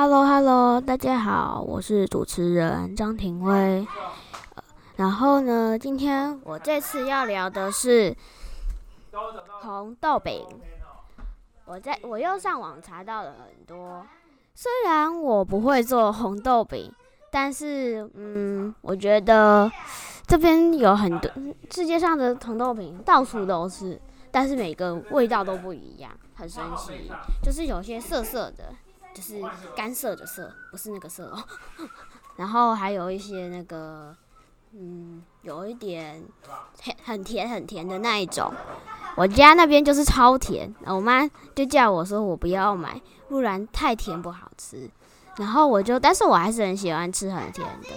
Hello Hello，大家好，我是主持人张庭威。然后呢，今天我这次要聊的是红豆饼。我在我又上网查到了很多，虽然我不会做红豆饼，但是嗯，我觉得这边有很多世界上的红豆饼到处都是，但是每个味道都不一样，很神奇。就是有些涩涩的，就是干涩的涩，不是那个涩哦。然后还有一些那个。嗯，有一点很很甜很甜的那一种，我家那边就是超甜，我妈就叫我说我不要买，不然太甜不好吃。然后我就，但是我还是很喜欢吃很甜的。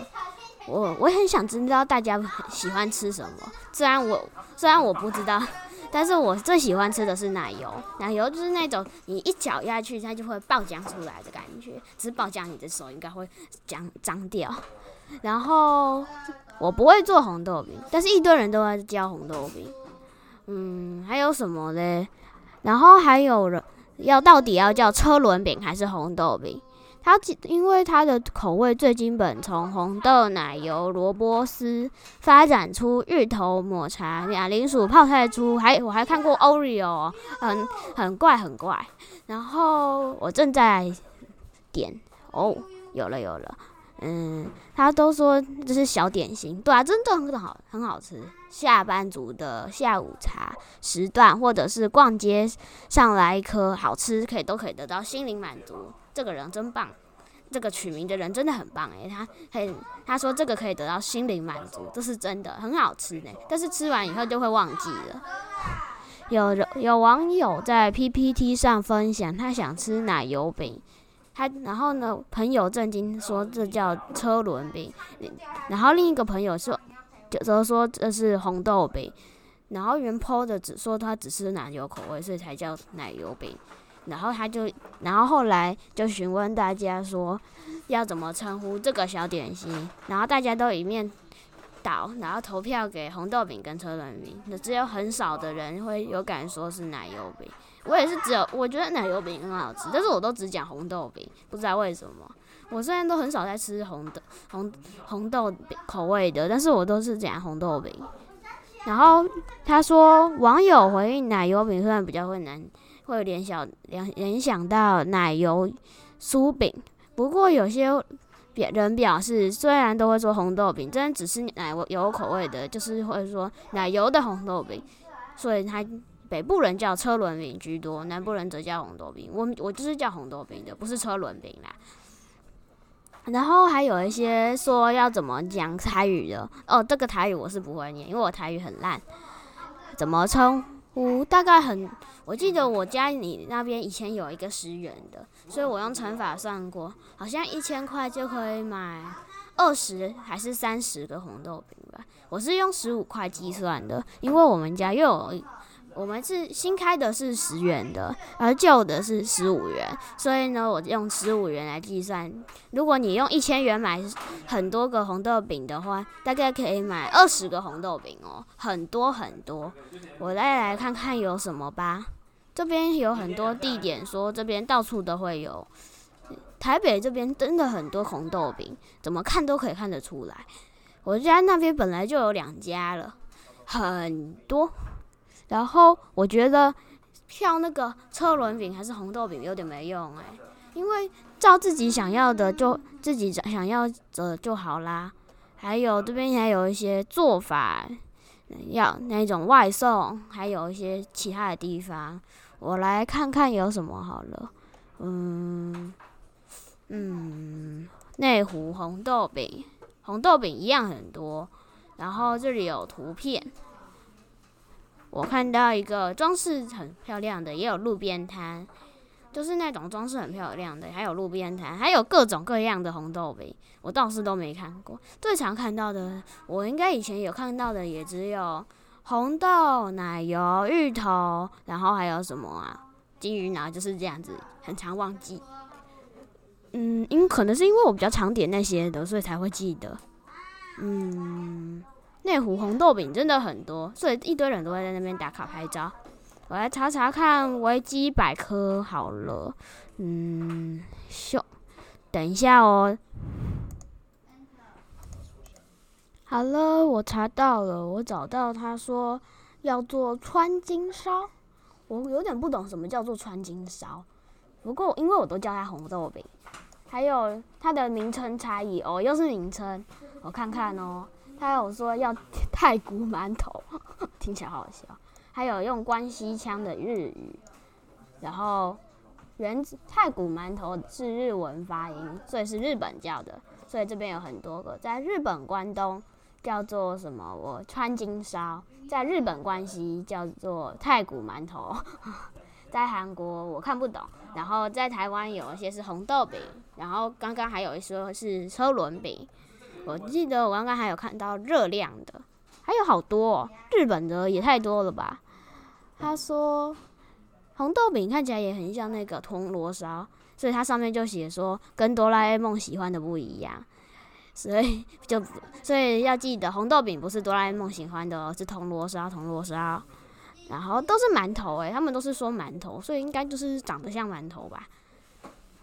我我很想知道大家喜欢吃什么，虽然我虽然我不知道，但是我最喜欢吃的是奶油。奶油就是那种你一搅下去，它就会爆浆出来的感觉，只是爆浆你的手应该会浆脏掉。然后。我不会做红豆饼，但是一堆人都在教红豆饼。嗯，还有什么嘞？然后还有人要到底要叫车轮饼还是红豆饼？它因为它的口味最基本，从红豆、奶油、萝卜丝发展出芋头、抹茶、马铃薯、泡菜猪，还我还看过 Oreo，很很怪很怪。然后我正在点哦，有了有了。嗯，他都说这是小点心，对啊，真的很好，很好吃。下班族的下午茶时段，或者是逛街上来一颗好吃，可以都可以得到心灵满足。这个人真棒，这个取名的人真的很棒诶，他很他说这个可以得到心灵满足，这是真的，很好吃呢。但是吃完以后就会忘记了。有有网友在 PPT 上分享，他想吃奶油饼。他然后呢？朋友震惊说这叫车轮饼，然后另一个朋友说，就说这是红豆饼，然后原 po 的只说他只吃奶油口味，所以才叫奶油饼。然后他就，然后后来就询问大家说要怎么称呼这个小点心，然后大家都一面倒，然后投票给红豆饼跟车轮饼，那只有很少的人会有敢说是奶油饼。我也是只有我觉得奶油饼很好吃，但是我都只讲红豆饼，不知道为什么。我虽然都很少在吃红豆红红豆口味的，但是我都是讲红豆饼。然后他说，网友回应奶油饼虽然比较会难，会联想联联想到奶油酥饼，不过有些别人表示，虽然都会说红豆饼，真只是奶油口味的，就是会说奶油的红豆饼，所以他。北部人叫车轮饼居多，南部人则叫红豆饼。我我就是叫红豆饼的，不是车轮饼啦。然后还有一些说要怎么讲台语的哦，这个台语我是不会念，因为我台语很烂。怎么称五？大概很，我记得我家里那边以前有一个十元的，所以我用乘法算过，好像一千块就可以买二十还是三十个红豆饼吧。我是用十五块计算的，因为我们家又有。我们是新开的是十元的，而旧的是十五元，所以呢，我用十五元来计算。如果你用一千元买很多个红豆饼的话，大概可以买二十个红豆饼哦，很多很多。我再来看看有什么吧。这边有很多地点，说这边到处都会有。台北这边真的很多红豆饼，怎么看都可以看得出来。我家那边本来就有两家了，很多。然后我觉得票那个车轮饼还是红豆饼有点没用哎，因为照自己想要的就自己想要的就好啦。还有这边还有一些做法，要那种外送，还有一些其他的地方，我来看看有什么好了。嗯嗯，内湖红豆饼，红豆饼一样很多。然后这里有图片。我看到一个装饰很漂亮的，也有路边摊，就是那种装饰很漂亮的，还有路边摊，还有各种各样的红豆饼，我倒是都没看过。最常看到的，我应该以前有看到的，也只有红豆、奶油、芋头，然后还有什么啊？金鱼脑就是这样子，很常忘记。嗯，因可能是因为我比较常点那些的，所以才会记得。嗯。内湖红豆饼真的很多，所以一堆人都会在那边打卡拍照。我来查查看维基百科好了，嗯，秀等一下哦。好了，我查到了，我找到他说要做川金烧，我有点不懂什么叫做川金烧，不过因为我都叫它红豆饼，还有它的名称差异哦，又是名称，我看看哦，他有说要太古馒头，听起来好笑，还有用关西腔的日语，然后原太古馒头是日文发音，所以是日本叫的，所以这边有很多个，在日本关东。叫做什么？我川金烧，在日本关西叫做太古馒头，在韩国我看不懂。然后在台湾有一些是红豆饼，然后刚刚还有一说是车轮饼。我记得我刚刚还有看到热量的，还有好多哦，日本的也太多了吧？他说红豆饼看起来也很像那个铜锣烧，所以它上面就写说跟哆啦 A 梦喜欢的不一样。所以就所以要记得，红豆饼不是哆啦 A 梦喜欢的，是铜锣烧，铜锣烧。然后都是馒头诶，他们都是说馒头，所以应该就是长得像馒头吧。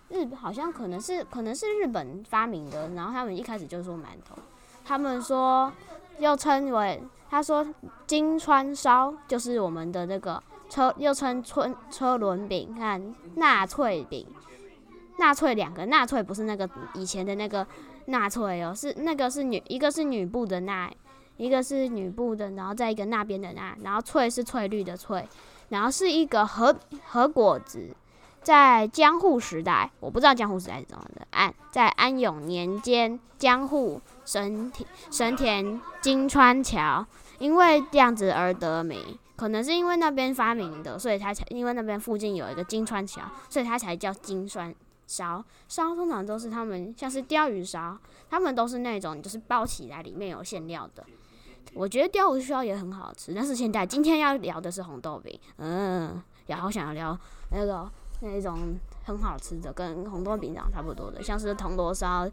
日好像可能是可能是日本发明的，然后他们一开始就说馒头。他们说又称为他说金川烧，就是我们的那个车又称春车轮饼，看纳粹饼，纳粹两个纳粹不是那个以前的那个。纳粹哦，是那个是女，一个是女部的纳，一个是女部的，然后再一个那边的那，然后翠是翠绿的翠，然后是一个和和果子，在江户时代，我不知道江户时代是怎么的，安在安永年间，江户神田神田金川桥，因为这样子而得名，可能是因为那边发明的，所以它才因为那边附近有一个金川桥，所以它才叫金川。烧烧通常都是他们像是鲷鱼烧，他们都是那种就是包起来里面有馅料的。我觉得鲷鱼烧也很好吃，但是现在今天要聊的是红豆饼，嗯，也好想要聊那个那种很好吃的，跟红豆饼长差不多的，像是铜锣烧，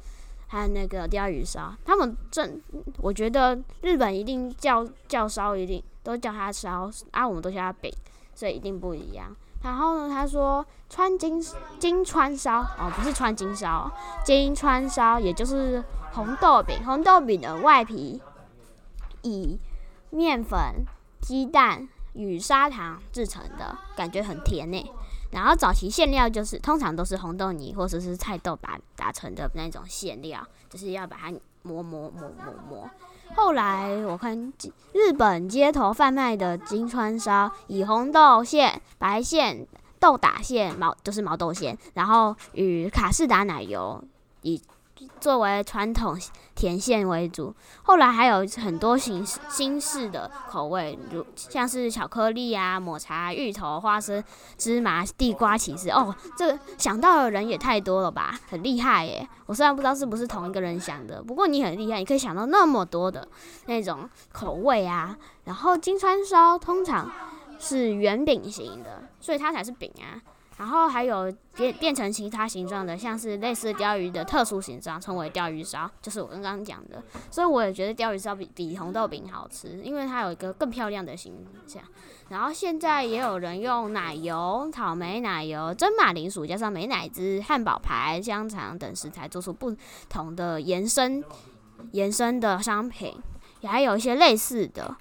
还有那个鲷鱼烧。他们正我觉得日本一定叫叫烧，一定都叫它烧，啊，我们都叫它饼，所以一定不一样。然后呢，他说川金金川烧哦，不是川金烧，金川烧也就是红豆饼。红豆饼的外皮以面粉、鸡蛋与砂糖制成的，感觉很甜呢。然后早期馅料就是通常都是红豆泥或者是菜豆打打成的那种馅料，就是要把它磨磨磨磨磨。后来我看日本街头贩卖的金川烧，以红豆馅、白馅、豆打馅、毛就是毛豆馅，然后与卡士达奶油以。作为传统甜馅为主，后来还有很多新新式的口味，如像是巧克力啊、抹茶、芋头、花生、芝麻、地瓜、起司。哦，这想到的人也太多了吧，很厉害耶！我虽然不知道是不是同一个人想的，不过你很厉害，你可以想到那么多的那种口味啊。然后金川烧通常是圆饼型的，所以它才是饼啊。然后还有变变成其他形状的，像是类似鲷鱼的特殊形状，称为鲷鱼烧，就是我刚刚讲的。所以我也觉得鲷鱼烧比比红豆饼好吃，因为它有一个更漂亮的形象。然后现在也有人用奶油、草莓奶油、真马铃薯加上美乃滋、汉堡排、香肠等食材做出不同的延伸延伸的商品，也还有一些类似的。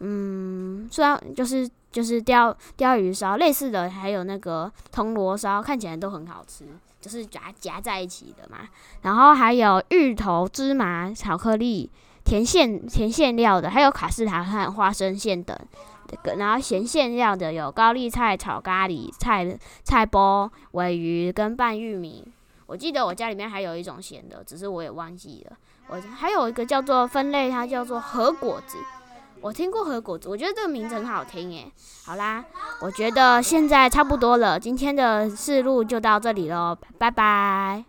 嗯，虽然就是就是鲷鲷鱼烧类似的，还有那个铜锣烧，看起来都很好吃，就是夹夹在一起的嘛。然后还有芋头、芝麻、巧克力、甜馅甜馅料的，还有卡士达和花生馅等。然后咸馅料的有高丽菜炒咖喱、菜菜包、尾鱼跟拌玉米。我记得我家里面还有一种咸的，只是我也忘记了。我还有一个叫做分类，它叫做核果子。我听过和果子，我觉得这个名字很好听耶。好啦，我觉得现在差不多了，今天的试录就到这里喽，拜拜。